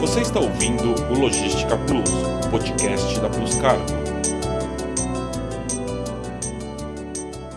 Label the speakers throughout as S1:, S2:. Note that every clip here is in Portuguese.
S1: Você está ouvindo o Logística Plus, podcast da Plus Cargo.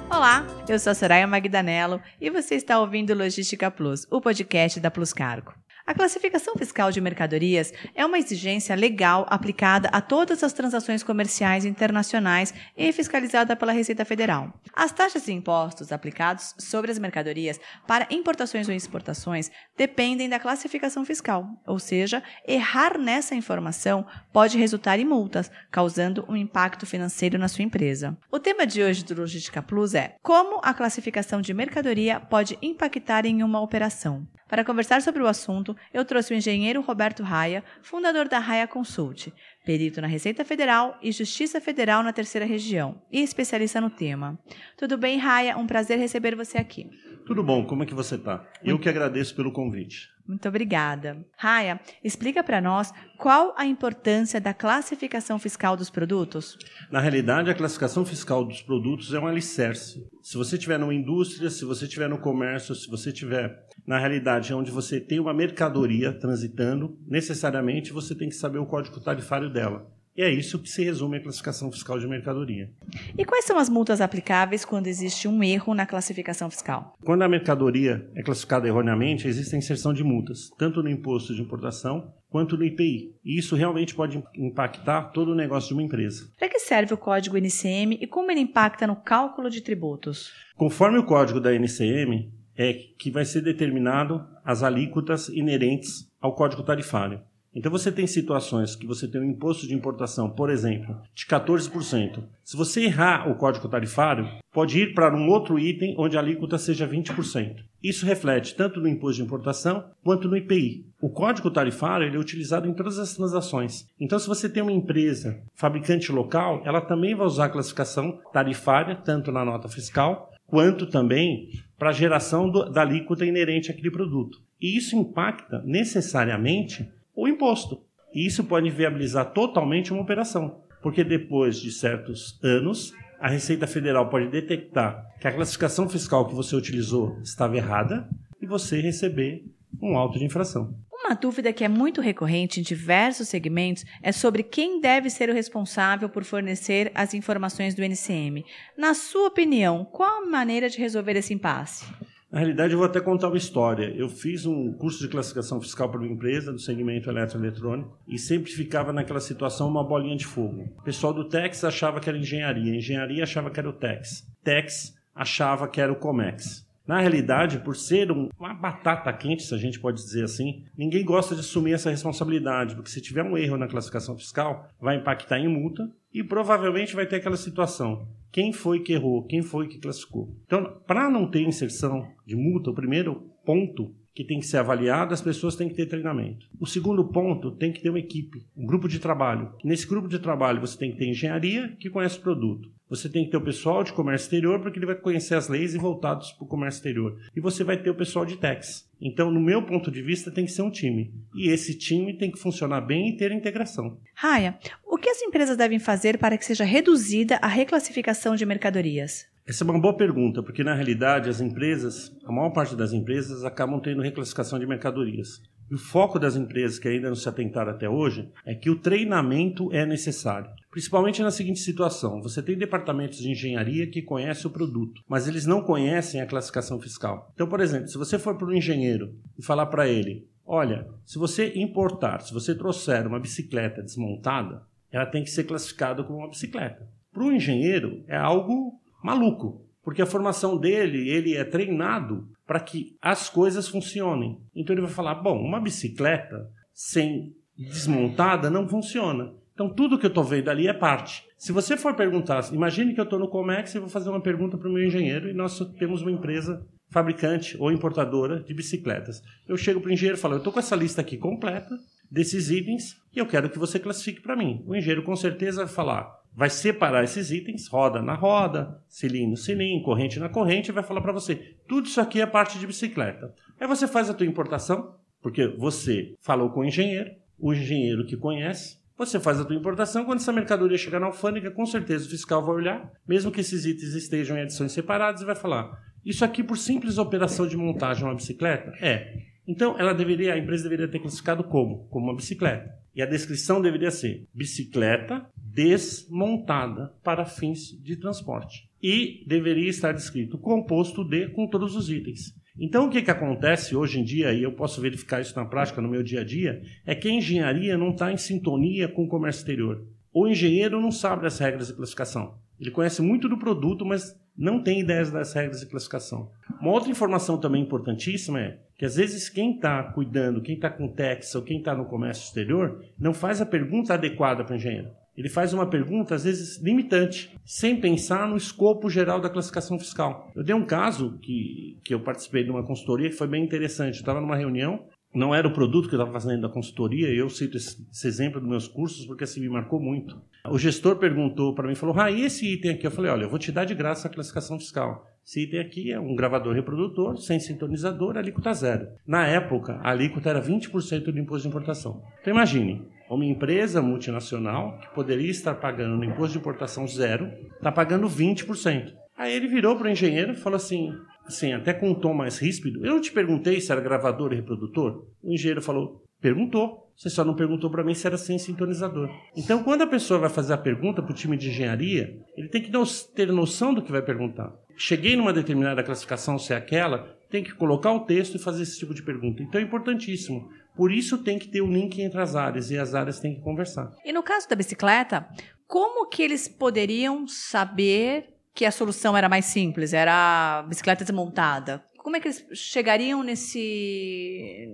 S2: Olá, eu sou a Soraya Magdanello e você está ouvindo Logística Plus, o podcast da Plus Cargo. A classificação fiscal de mercadorias é uma exigência legal aplicada a todas as transações comerciais internacionais e fiscalizada pela Receita Federal. As taxas e impostos aplicados sobre as mercadorias para importações ou exportações dependem da classificação fiscal, ou seja, errar nessa informação pode resultar em multas, causando um impacto financeiro na sua empresa. O tema de hoje do Logística Plus é como a classificação de mercadoria pode impactar em uma operação. Para conversar sobre o assunto, eu trouxe o engenheiro Roberto Raia, fundador da Raia Consult, perito na Receita Federal e Justiça Federal na Terceira Região e especialista no tema. Tudo bem, Raia? Um prazer receber você aqui.
S3: Tudo bom, como é que você está? Eu que agradeço pelo convite.
S2: Muito obrigada. Raia, explica para nós qual a importância da classificação fiscal dos produtos.
S3: Na realidade, a classificação fiscal dos produtos é um alicerce. Se você estiver numa indústria, se você estiver no comércio, se você estiver na realidade onde você tem uma mercadoria transitando, necessariamente você tem que saber o código tarifário dela. E é isso que se resume a classificação fiscal de mercadoria.
S2: E quais são as multas aplicáveis quando existe um erro na classificação fiscal?
S3: Quando a mercadoria é classificada erroneamente, existe a inserção de multas, tanto no imposto de importação quanto no IPI. E isso realmente pode impactar todo o negócio de uma empresa.
S2: Para que serve o código NCM e como ele impacta no cálculo de tributos?
S3: Conforme o código da NCM, é que vai ser determinado as alíquotas inerentes ao código tarifário. Então você tem situações que você tem um imposto de importação, por exemplo, de 14%. Se você errar o código tarifário, pode ir para um outro item onde a alíquota seja 20%. Isso reflete tanto no imposto de importação quanto no IPI. O código tarifário ele é utilizado em todas as transações. Então, se você tem uma empresa fabricante local, ela também vai usar a classificação tarifária, tanto na nota fiscal quanto também para a geração do, da alíquota inerente àquele produto. E isso impacta necessariamente o imposto. E isso pode viabilizar totalmente uma operação, porque depois de certos anos, a Receita Federal pode detectar que a classificação fiscal que você utilizou estava errada e você receber um auto de infração.
S2: Uma dúvida que é muito recorrente em diversos segmentos é sobre quem deve ser o responsável por fornecer as informações do NCM. Na sua opinião, qual a maneira de resolver esse impasse?
S3: Na realidade, eu vou até contar uma história. Eu fiz um curso de classificação fiscal para uma empresa do segmento eletroeletrônico e sempre ficava naquela situação uma bolinha de fogo. O pessoal do TEX achava que era engenharia, engenharia achava que era o TEX, TEX achava que era o COMEX. Na realidade, por ser um, uma batata quente, se a gente pode dizer assim, ninguém gosta de assumir essa responsabilidade, porque se tiver um erro na classificação fiscal, vai impactar em multa e provavelmente vai ter aquela situação. Quem foi que errou? Quem foi que classificou? Então, para não ter inserção de multa, o primeiro ponto que tem que ser avaliado, as pessoas têm que ter treinamento. O segundo ponto, tem que ter uma equipe, um grupo de trabalho. Nesse grupo de trabalho, você tem que ter engenharia que conhece o produto. Você tem que ter o pessoal de comércio exterior, porque ele vai conhecer as leis e voltados para o comércio exterior. E você vai ter o pessoal de tax. Então, no meu ponto de vista, tem que ser um time. E esse time tem que funcionar bem e ter integração.
S2: Raia, o que as empresas devem fazer para que seja reduzida a reclassificação de mercadorias?
S3: Essa é uma boa pergunta, porque na realidade as empresas, a maior parte das empresas, acabam tendo reclassificação de mercadorias. E o foco das empresas que ainda não se atentaram até hoje é que o treinamento é necessário. Principalmente na seguinte situação: você tem departamentos de engenharia que conhecem o produto, mas eles não conhecem a classificação fiscal. Então, por exemplo, se você for para um engenheiro e falar para ele: olha, se você importar, se você trouxer uma bicicleta desmontada, ela tem que ser classificada como uma bicicleta. Para o engenheiro é algo maluco, porque a formação dele, ele é treinado para que as coisas funcionem. Então ele vai falar: bom, uma bicicleta sem desmontada não funciona. Então tudo que eu estou vendo ali é parte. Se você for perguntar, imagine que eu estou no Comex e vou fazer uma pergunta para o meu engenheiro e nós temos uma empresa fabricante ou importadora de bicicletas. Eu chego para o engenheiro e falo: eu estou com essa lista aqui completa desses itens e eu quero que você classifique para mim. O engenheiro com certeza vai falar: vai separar esses itens, roda na roda, cilindro no cilindro, corrente na corrente, e vai falar para você, tudo isso aqui é parte de bicicleta. Aí você faz a tua importação, porque você falou com o engenheiro, o engenheiro que conhece, você faz a tua importação, quando essa mercadoria chegar na alfândega, com certeza o fiscal vai olhar, mesmo que esses itens estejam em edições separadas, e vai falar, isso aqui por simples operação de montagem é uma bicicleta? É. Então, ela deveria, a empresa deveria ter classificado como? Como uma bicicleta. E a descrição deveria ser bicicleta desmontada para fins de transporte. E deveria estar descrito composto de com todos os itens. Então, o que, que acontece hoje em dia, e eu posso verificar isso na prática no meu dia a dia, é que a engenharia não está em sintonia com o comércio exterior. O engenheiro não sabe das regras de classificação. Ele conhece muito do produto, mas não tem ideias das regras de classificação. Uma outra informação também importantíssima é que às vezes quem está cuidando, quem está com Tex ou quem está no comércio exterior, não faz a pergunta adequada para o engenheiro. Ele faz uma pergunta, às vezes, limitante, sem pensar no escopo geral da classificação fiscal. Eu dei um caso que, que eu participei de uma consultoria que foi bem interessante. Eu estava numa reunião não era o produto que eu estava fazendo da consultoria, eu cito esse, esse, exemplo dos meus cursos porque assim me marcou muito. O gestor perguntou para mim, falou, ah, e esse item aqui? Eu falei, olha, eu vou te dar de graça a classificação fiscal. Esse item aqui é um gravador reprodutor, sem sintonizador, alíquota zero. Na época, a alíquota era 20% do imposto de importação. Então imagine, uma empresa multinacional que poderia estar pagando imposto de importação zero, está pagando 20%. Aí ele virou para o engenheiro e falou assim: assim, até com um tom mais ríspido, eu não te perguntei se era gravador e reprodutor? O engenheiro falou, perguntou. Você só não perguntou para mim se era sem sintonizador. Então, quando a pessoa vai fazer a pergunta para o time de engenharia, ele tem que ter noção do que vai perguntar. Cheguei numa determinada classificação, se é aquela, tem que colocar o texto e fazer esse tipo de pergunta. Então, é importantíssimo. Por isso, tem que ter um link entre as áreas e as áreas têm que conversar.
S2: E no caso da bicicleta, como que eles poderiam saber que a solução era mais simples, era a bicicleta desmontada. Como é que eles chegariam nesse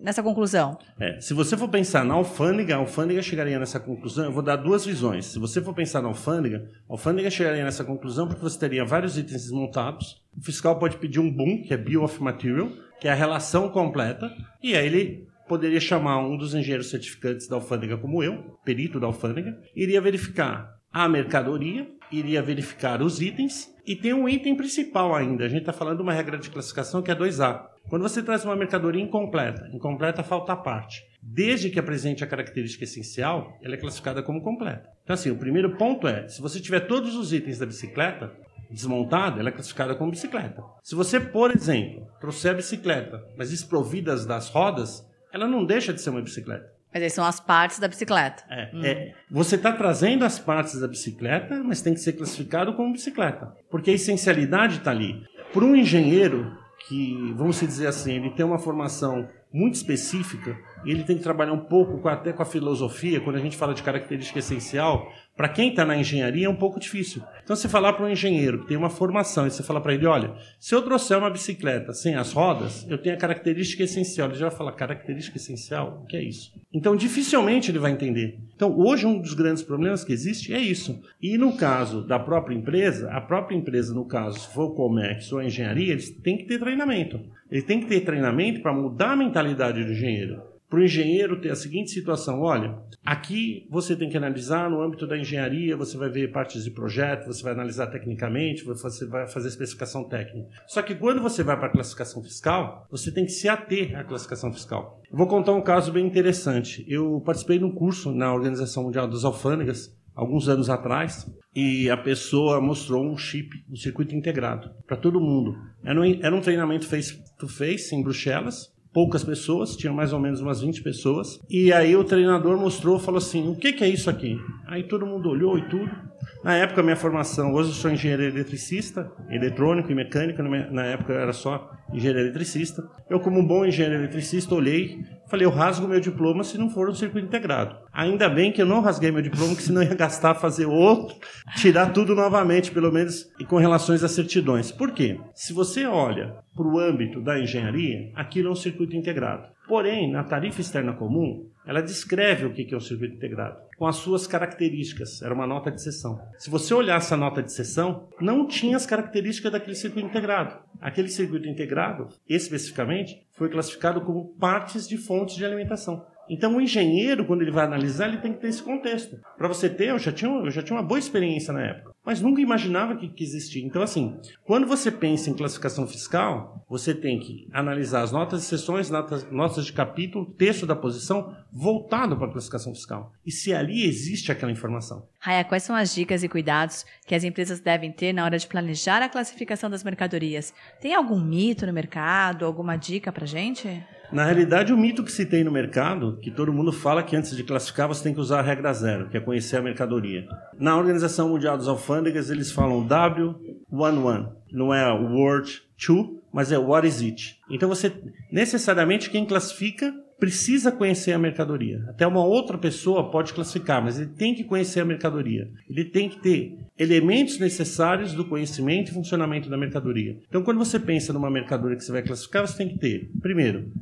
S2: nessa conclusão?
S3: É, se você for pensar na alfândega, a alfândega chegaria nessa conclusão. Eu vou dar duas visões. Se você for pensar na alfândega, a alfândega chegaria nessa conclusão porque você teria vários itens desmontados. O fiscal pode pedir um BOOM, que é Bill of Material, que é a relação completa, e aí ele poderia chamar um dos engenheiros certificantes da alfândega, como eu, perito da alfândega, iria verificar a mercadoria, iria verificar os itens e tem um item principal ainda. A gente está falando de uma regra de classificação que é 2A. Quando você traz uma mercadoria incompleta, incompleta falta parte. Desde que apresente a característica essencial, ela é classificada como completa. Então, assim, o primeiro ponto é: se você tiver todos os itens da bicicleta desmontada, ela é classificada como bicicleta. Se você, por exemplo, trouxer a bicicleta, mas desprovidas das rodas, ela não deixa de ser uma bicicleta.
S2: Mas aí são as partes da bicicleta.
S3: É, hum. é, você está trazendo as partes da bicicleta, mas tem que ser classificado como bicicleta. Porque a essencialidade está ali. Para um engenheiro que, vamos dizer assim, ele tem uma formação muito específica, e ele tem que trabalhar um pouco com, até com a filosofia, quando a gente fala de característica essencial, para quem está na engenharia é um pouco difícil. Então, você falar para um engenheiro que tem uma formação e você falar para ele: olha, se eu trouxer uma bicicleta sem as rodas, eu tenho a característica essencial. Ele já vai falar: característica essencial? O que é isso? Então, dificilmente ele vai entender. Então, hoje, um dos grandes problemas que existe é isso. E no caso da própria empresa, a própria empresa, no caso, se for o Comex ou a engenharia, eles têm que ter treinamento. Ele tem que ter treinamento para mudar a mentalidade do engenheiro para o engenheiro ter a seguinte situação: olha, aqui você tem que analisar no âmbito da engenharia, você vai ver partes de projeto, você vai analisar tecnicamente, você vai fazer especificação técnica. Só que quando você vai para a classificação fiscal, você tem que se ater à classificação fiscal. vou contar um caso bem interessante. Eu participei de um curso na Organização Mundial das Alfândegas alguns anos atrás e a pessoa mostrou um chip, um circuito integrado para todo mundo. Era um, treinamento face to face em Bruxelas poucas pessoas, tinha mais ou menos umas 20 pessoas. E aí o treinador mostrou, falou assim: "O que que é isso aqui?". Aí todo mundo olhou e tudo. Na época minha formação, hoje eu sou engenheiro eletricista, eletrônico e mecânica, na época eu era só engenheiro eletricista. Eu como bom engenheiro eletricista olhei, falei, eu rasgo meu diploma se não for um circuito integrado. Ainda bem que eu não rasguei meu diploma, que senão ia gastar fazer outro, tirar tudo novamente, pelo menos e com relações às certidões. Por quê? Se você olha para o âmbito da engenharia, aquilo é um circuito integrado. Porém, na tarifa externa comum, ela descreve o que é um circuito integrado, com as suas características. Era uma nota de sessão. Se você olhar essa nota de sessão, não tinha as características daquele circuito integrado. Aquele circuito integrado, especificamente, foi classificado como partes de fontes de alimentação. Então, o engenheiro, quando ele vai analisar, ele tem que ter esse contexto. Para você ter, eu já, tinha, eu já tinha uma boa experiência na época, mas nunca imaginava que, que existia. Então, assim, quando você pensa em classificação fiscal, você tem que analisar as notas de sessões, notas, notas de capítulo, texto da posição, voltado para a classificação fiscal. E se ali existe aquela informação.
S2: Raia, quais são as dicas e cuidados que as empresas devem ter na hora de planejar a classificação das mercadorias? Tem algum mito no mercado, alguma dica para gente?
S3: Na realidade, o mito que se tem no mercado, que todo mundo fala que antes de classificar você tem que usar a regra zero, que é conhecer a mercadoria. Na Organização Mundial dos Alfândegas, eles falam W11, não é Word 2, mas é What is it? Então você, necessariamente, quem classifica precisa conhecer a mercadoria. Até uma outra pessoa pode classificar, mas ele tem que conhecer a mercadoria. Ele tem que ter elementos necessários do conhecimento e funcionamento da mercadoria. Então, quando você pensa numa mercadoria que você vai classificar, você tem que ter, primeiro,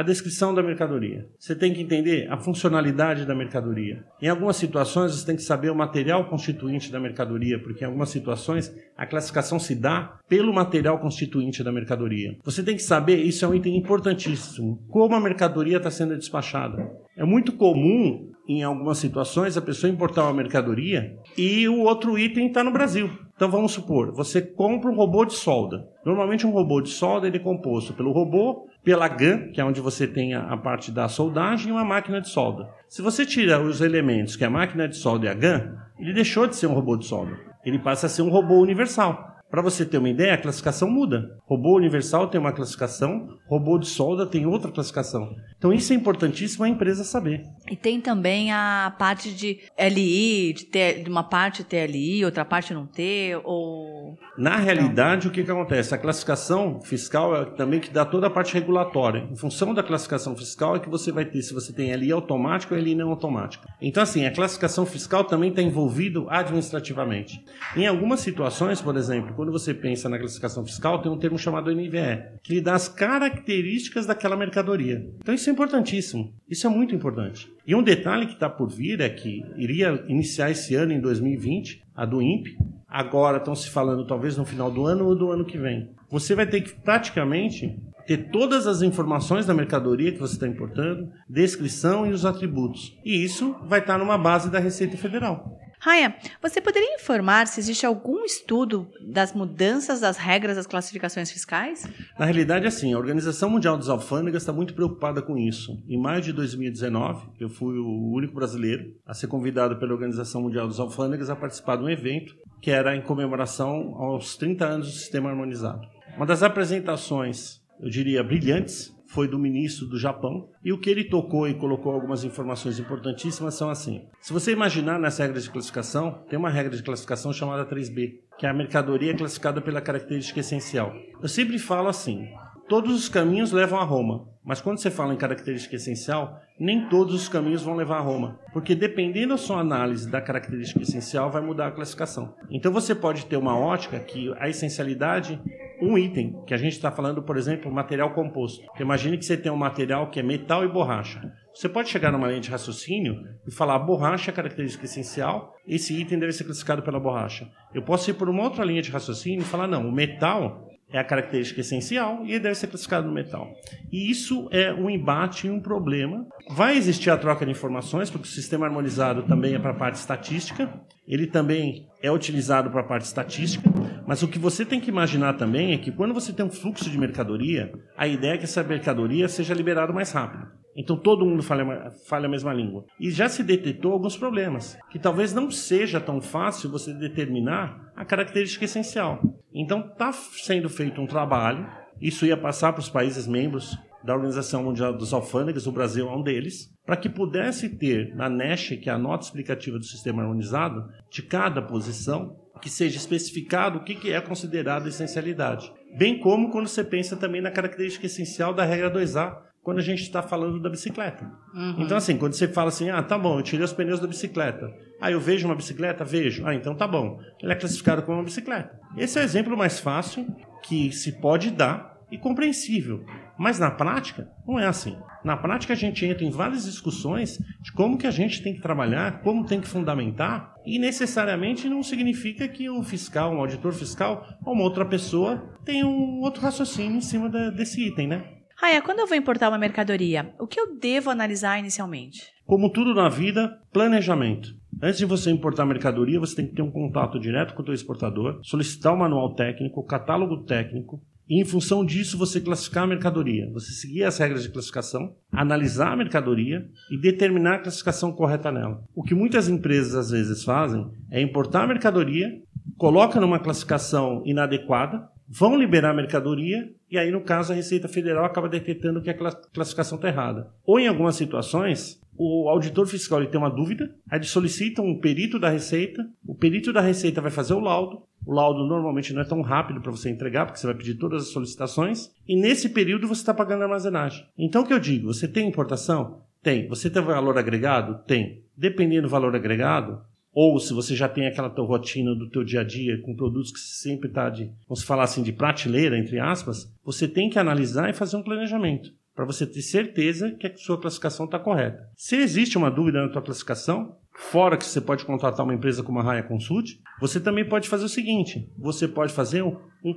S3: a descrição da mercadoria. Você tem que entender a funcionalidade da mercadoria. Em algumas situações, você tem que saber o material constituinte da mercadoria, porque em algumas situações a classificação se dá pelo material constituinte da mercadoria. Você tem que saber, isso é um item importantíssimo, como a mercadoria está sendo despachada. É muito comum, em algumas situações, a pessoa importar uma mercadoria e o outro item está no Brasil. Então vamos supor, você compra um robô de solda. Normalmente um robô de solda ele é composto pelo robô, pela GAN, que é onde você tem a, parte da soldagem, e uma máquina de solda. Se você tira os elementos, que é a máquina de solda e a GAN, ele deixou de ser um robô de solda. Ele passa a ser um robô universal. Para você ter uma ideia, a classificação muda. Robô universal tem uma classificação, robô de solda tem outra classificação. Então isso é importantíssimo a empresa saber.
S2: E tem também a parte de LI, de ter uma parte ter LI, outra parte não ter, ou
S3: Na realidade, não. o que, que acontece? A classificação fiscal é também que dá toda a parte regulatória. Em função da classificação fiscal é que você vai ter se você tem LI automático ou LI não automático. Então assim, a classificação fiscal também está envolvido administrativamente. Em algumas situações, por exemplo, quando você pensa na classificação fiscal, tem um termo chamado NVE, que lhe dá as características daquela mercadoria. Então isso é importantíssimo. Isso é muito importante. E um detalhe que está por vir é que iria iniciar esse ano, em 2020, a do INPE. Agora estão se falando talvez no final do ano ou do ano que vem. Você vai ter que praticamente ter todas as informações da mercadoria que você está importando, descrição e os atributos. E isso vai estar numa base da Receita Federal.
S2: Raia, você poderia informar se existe algum estudo das mudanças das regras das classificações fiscais?
S3: Na realidade, assim, a Organização Mundial dos Alfândegas está muito preocupada com isso. Em maio de 2019, eu fui o único brasileiro a ser convidado pela Organização Mundial dos Alfândegas a participar de um evento que era em comemoração aos 30 anos do Sistema Harmonizado. Uma das apresentações, eu diria, brilhantes, foi do ministro do Japão. E o que ele tocou e colocou algumas informações importantíssimas são assim: se você imaginar nas regras de classificação, tem uma regra de classificação chamada 3B, que é a mercadoria classificada pela característica essencial. Eu sempre falo assim: todos os caminhos levam a Roma. Mas quando você fala em característica essencial, nem todos os caminhos vão levar a Roma, porque dependendo da sua análise da característica essencial, vai mudar a classificação. Então você pode ter uma ótica que a essencialidade, um item, que a gente está falando, por exemplo, material composto. imagine que você tem um material que é metal e borracha. Você pode chegar numa linha de raciocínio e falar borracha é característica essencial, esse item deve ser classificado pela borracha. Eu posso ir por uma outra linha de raciocínio e falar, não, o metal é a característica essencial e ele deve ser classificado no metal. E isso é um embate e um problema. Vai existir a troca de informações, porque o sistema harmonizado também é para a parte estatística, ele também é utilizado para a parte estatística, mas o que você tem que imaginar também é que quando você tem um fluxo de mercadoria, a ideia é que essa mercadoria seja liberada mais rápido. Então todo mundo fala, fala a mesma língua. E já se detectou alguns problemas, que talvez não seja tão fácil você determinar a característica essencial. Então está sendo feito um trabalho, isso ia passar para os países membros da Organização Mundial dos Alfândegas, o Brasil é um deles, para que pudesse ter na NESH, que é a nota explicativa do sistema harmonizado, de cada posição, que seja especificado o que é considerado essencialidade. Bem como quando você pensa também na característica essencial da regra 2A, quando a gente está falando da bicicleta. Uhum. Então, assim, quando você fala assim, ah, tá bom, eu tirei os pneus da bicicleta. Ah, eu vejo uma bicicleta? Vejo. Ah, então tá bom. Ele é classificado como uma bicicleta. Esse é o exemplo mais fácil que se pode dar e compreensível. Mas na prática, não é assim. Na prática, a gente entra em várias discussões de como que a gente tem que trabalhar, como tem que fundamentar, e necessariamente não significa que o fiscal, um auditor fiscal ou uma outra pessoa tenha um outro raciocínio em cima da, desse item, né?
S2: Raia, quando eu vou importar uma mercadoria, o que eu devo analisar inicialmente?
S3: Como tudo na vida, planejamento. Antes de você importar mercadoria, você tem que ter um contato direto com o teu exportador, solicitar o manual técnico, o catálogo técnico, e em função disso você classificar a mercadoria. Você seguir as regras de classificação, analisar a mercadoria e determinar a classificação correta nela. O que muitas empresas às vezes fazem é importar a mercadoria, coloca numa classificação inadequada, vão liberar a mercadoria e aí, no caso, a Receita Federal acaba detectando que a classificação está errada. Ou, em algumas situações, o auditor fiscal ele tem uma dúvida, aí ele solicita um perito da Receita, o perito da Receita vai fazer o laudo, o laudo normalmente não é tão rápido para você entregar, porque você vai pedir todas as solicitações, e nesse período você está pagando armazenagem. Então, o que eu digo? Você tem importação? Tem. Você tem valor agregado? Tem. Dependendo do valor agregado, ou se você já tem aquela tua rotina do teu dia a dia com produtos que sempre está de, vamos falar assim, de prateleira, entre aspas, você tem que analisar e fazer um planejamento para você ter certeza que a sua classificação está correta. Se existe uma dúvida na tua classificação, fora que você pode contratar uma empresa como a Raia Consult, você também pode fazer o seguinte: você pode fazer um,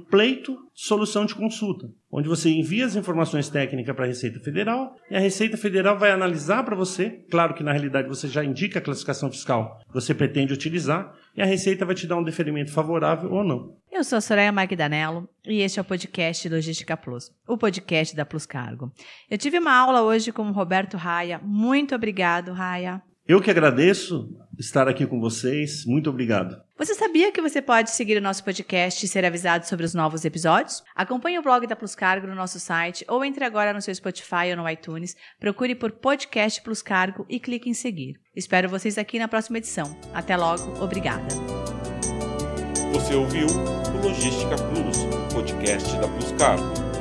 S3: pleito solução de consulta, onde você envia as informações técnicas para a Receita Federal e a Receita Federal vai analisar para você. Claro que na realidade você já indica a classificação fiscal que você pretende utilizar e a Receita vai te dar um deferimento favorável ou não.
S2: Eu sou a Soraya Magdanello e este é o podcast Logística Plus, o podcast da Plus Cargo. Eu tive uma aula hoje com o Roberto Raia. Muito obrigado, Raia.
S3: Eu que agradeço estar aqui com vocês. Muito obrigado.
S2: Você sabia que você pode seguir o nosso podcast e ser avisado sobre os novos episódios? Acompanhe o blog da Plus Cargo no nosso site ou entre agora no seu Spotify ou no iTunes, procure por Podcast Plus Cargo e clique em seguir. Espero vocês aqui na próxima edição. Até logo, obrigada.
S1: Você ouviu o Logística Plus, podcast da Plus Cargo.